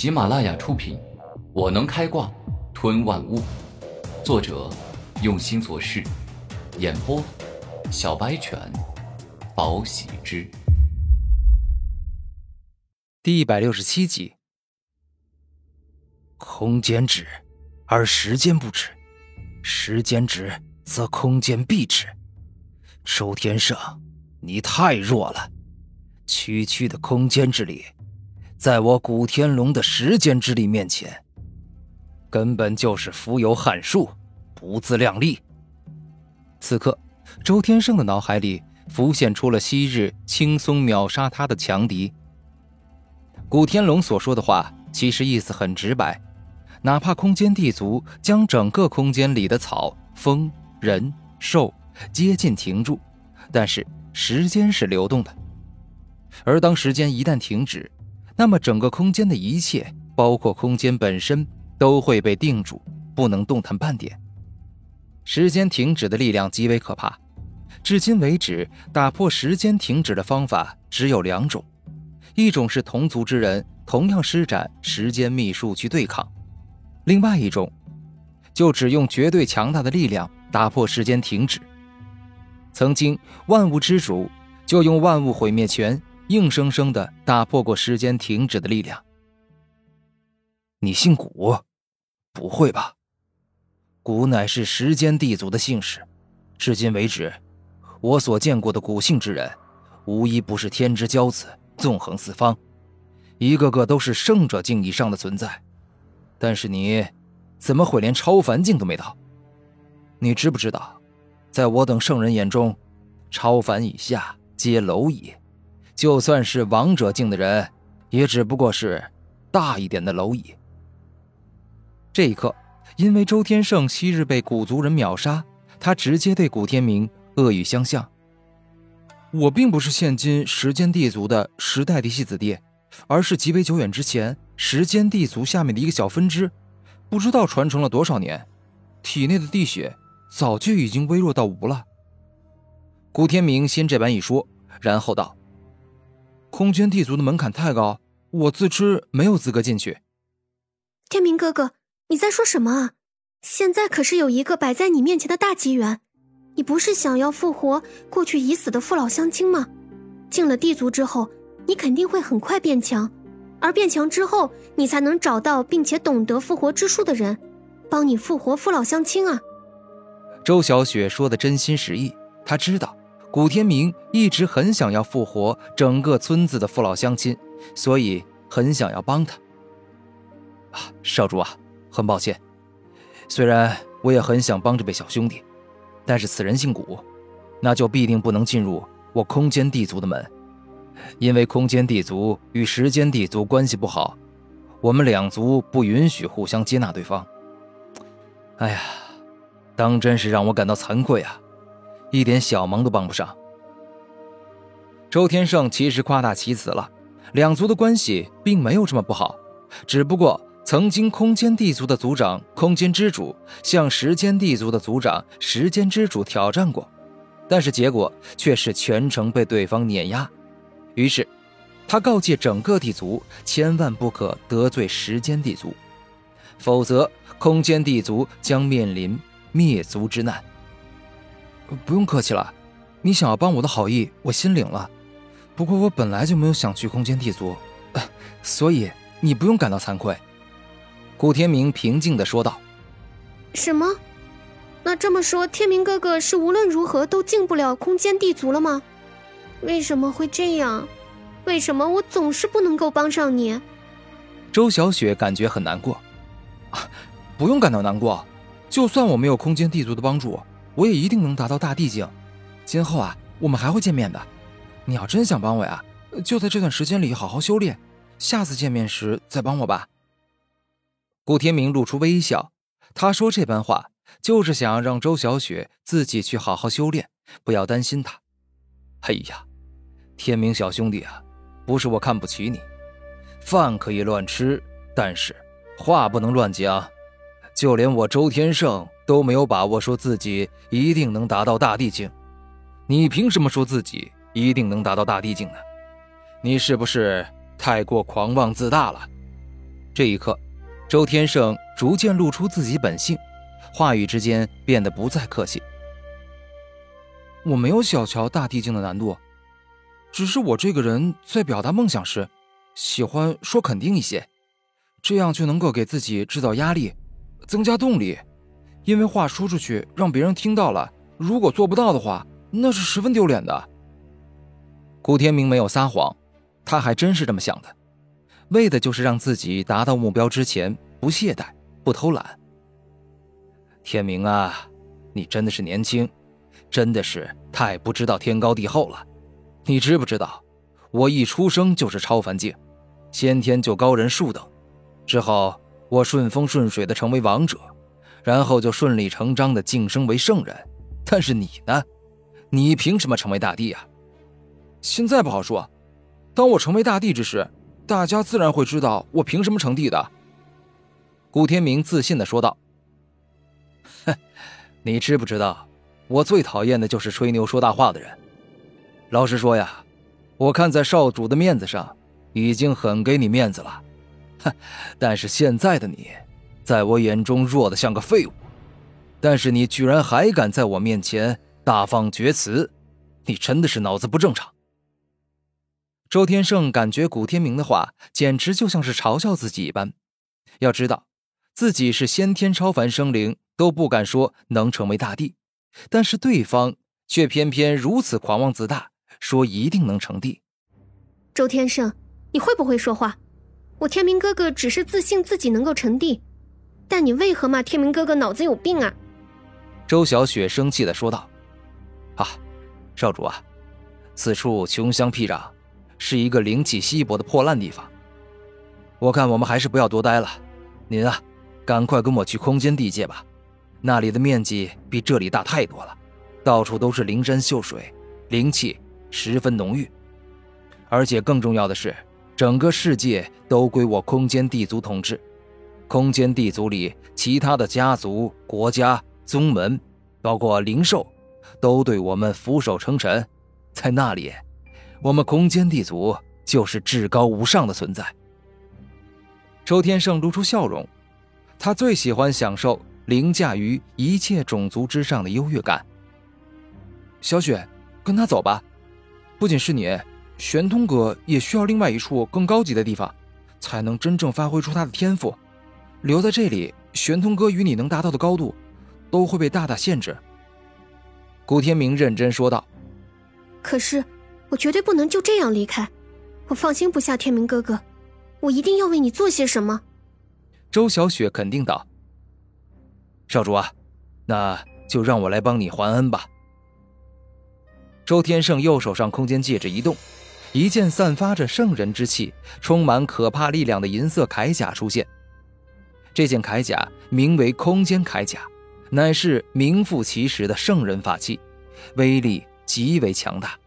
喜马拉雅出品，《我能开挂吞万物》，作者用心做事，演播小白犬，宝喜之，第一百六十七集。空间止，而时间不止；时间止，则空间必止。周天圣，你太弱了，区区的空间之力。在我古天龙的时间之力面前，根本就是浮游撼树，不自量力。此刻，周天胜的脑海里浮现出了昔日轻松秒杀他的强敌。古天龙所说的话，其实意思很直白：哪怕空间地族将整个空间里的草、风、人、兽接近停住，但是时间是流动的，而当时间一旦停止，那么，整个空间的一切，包括空间本身，都会被定住，不能动弹半点。时间停止的力量极为可怕。至今为止，打破时间停止的方法只有两种：一种是同族之人同样施展时间秘术去对抗；另外一种，就只用绝对强大的力量打破时间停止。曾经，万物之主就用万物毁灭拳。硬生生的打破过时间停止的力量。你姓古？不会吧？古乃是时间地族的姓氏，至今为止，我所见过的古姓之人，无一不是天之骄子，纵横四方，一个个都是圣者境以上的存在。但是你，怎么会连超凡境都没到？你知不知道，在我等圣人眼中，超凡以下皆蝼蚁。就算是王者境的人，也只不过是大一点的蝼蚁。这一刻，因为周天胜昔日被古族人秒杀，他直接对古天明恶语相向。我并不是现今时间地族的时代嫡系子弟，而是极为久远之前时间地族下面的一个小分支，不知道传承了多少年，体内的地血早就已经微弱到无了。古天明先这般一说，然后道。空间地族的门槛太高，我自知没有资格进去。天明哥哥，你在说什么啊？现在可是有一个摆在你面前的大机缘，你不是想要复活过去已死的父老乡亲吗？进了地族之后，你肯定会很快变强，而变强之后，你才能找到并且懂得复活之术的人，帮你复活父老乡亲啊。周小雪说的真心实意，她知道。古天明一直很想要复活整个村子的父老乡亲，所以很想要帮他。啊，少主啊，很抱歉，虽然我也很想帮这位小兄弟，但是此人姓古，那就必定不能进入我空间地族的门，因为空间地族与时间地族关系不好，我们两族不允许互相接纳对方。哎呀，当真是让我感到惭愧啊！一点小忙都帮不上。周天胜其实夸大其词了，两族的关系并没有这么不好，只不过曾经空间地族的族长空间之主向时间地族的族长时间之主挑战过，但是结果却是全程被对方碾压。于是，他告诫整个地族千万不可得罪时间地族，否则空间地族将面临灭族之难。不用客气了，你想要帮我的好意，我心领了。不过我本来就没有想去空间地族，所以你不用感到惭愧。”古天明平静的说道。“什么？那这么说，天明哥哥是无论如何都进不了空间地族了吗？为什么会这样？为什么我总是不能够帮上你？”周小雪感觉很难过。啊，不用感到难过，就算我没有空间地族的帮助。我也一定能达到大地境，今后啊，我们还会见面的。你要真想帮我呀，就在这段时间里好好修炼，下次见面时再帮我吧。顾天明露出微笑，他说这般话就是想要让周小雪自己去好好修炼，不要担心他。哎呀，天明小兄弟啊，不是我看不起你，饭可以乱吃，但是话不能乱讲。就连我周天胜。都没有把握说自己一定能达到大地境，你凭什么说自己一定能达到大地境呢？你是不是太过狂妄自大了？这一刻，周天胜逐渐露出自己本性，话语之间变得不再客气。我没有小瞧大地境的难度，只是我这个人在表达梦想时，喜欢说肯定一些，这样就能够给自己制造压力，增加动力。因为话说出去让别人听到了，如果做不到的话，那是十分丢脸的。古天明没有撒谎，他还真是这么想的，为的就是让自己达到目标之前不懈怠、不偷懒。天明啊，你真的是年轻。真的是太不知道天高地厚了，你知不知道，我一出生就是超凡境，先天就高人数等，之后我顺风顺水的成为王者，然后就顺理成章的晋升为圣人。但是你呢？你凭什么成为大帝啊？现在不好说，当我成为大帝之时，大家自然会知道我凭什么成帝的。古天明自信的说道：“哼，你知不知道？”我最讨厌的就是吹牛说大话的人。老实说呀，我看在少主的面子上，已经很给你面子了。哼，但是现在的你，在我眼中弱的像个废物。但是你居然还敢在我面前大放厥词，你真的是脑子不正常。周天胜感觉古天明的话简直就像是嘲笑自己一般。要知道，自己是先天超凡生灵，都不敢说能成为大帝。但是对方却偏偏如此狂妄自大，说一定能成帝。周天胜，你会不会说话？我天明哥哥只是自信自己能够成帝，但你为何骂天明哥哥脑子有病啊？周小雪生气的说道：“啊，少主啊，此处穷乡僻壤，是一个灵气稀薄的破烂地方。我看我们还是不要多待了，您啊，赶快跟我去空间地界吧。”那里的面积比这里大太多了，到处都是灵山秀水，灵气十分浓郁。而且更重要的是，整个世界都归我空间地族统治。空间地族里其他的家族、国家、宗门，包括灵兽，都对我们俯首称臣。在那里，我们空间地族就是至高无上的存在。周天胜露出笑容，他最喜欢享受。凌驾于一切种族之上的优越感。小雪，跟他走吧。不仅是你，玄通阁也需要另外一处更高级的地方，才能真正发挥出他的天赋。留在这里，玄通哥与你能达到的高度，都会被大大限制。古天明认真说道。可是，我绝对不能就这样离开。我放心不下天明哥哥，我一定要为你做些什么。周小雪肯定道。少主啊，那就让我来帮你还恩吧。周天胜右手上空间戒指一动，一件散发着圣人之气、充满可怕力量的银色铠甲出现。这件铠甲名为空间铠甲，乃是名副其实的圣人法器，威力极为强大。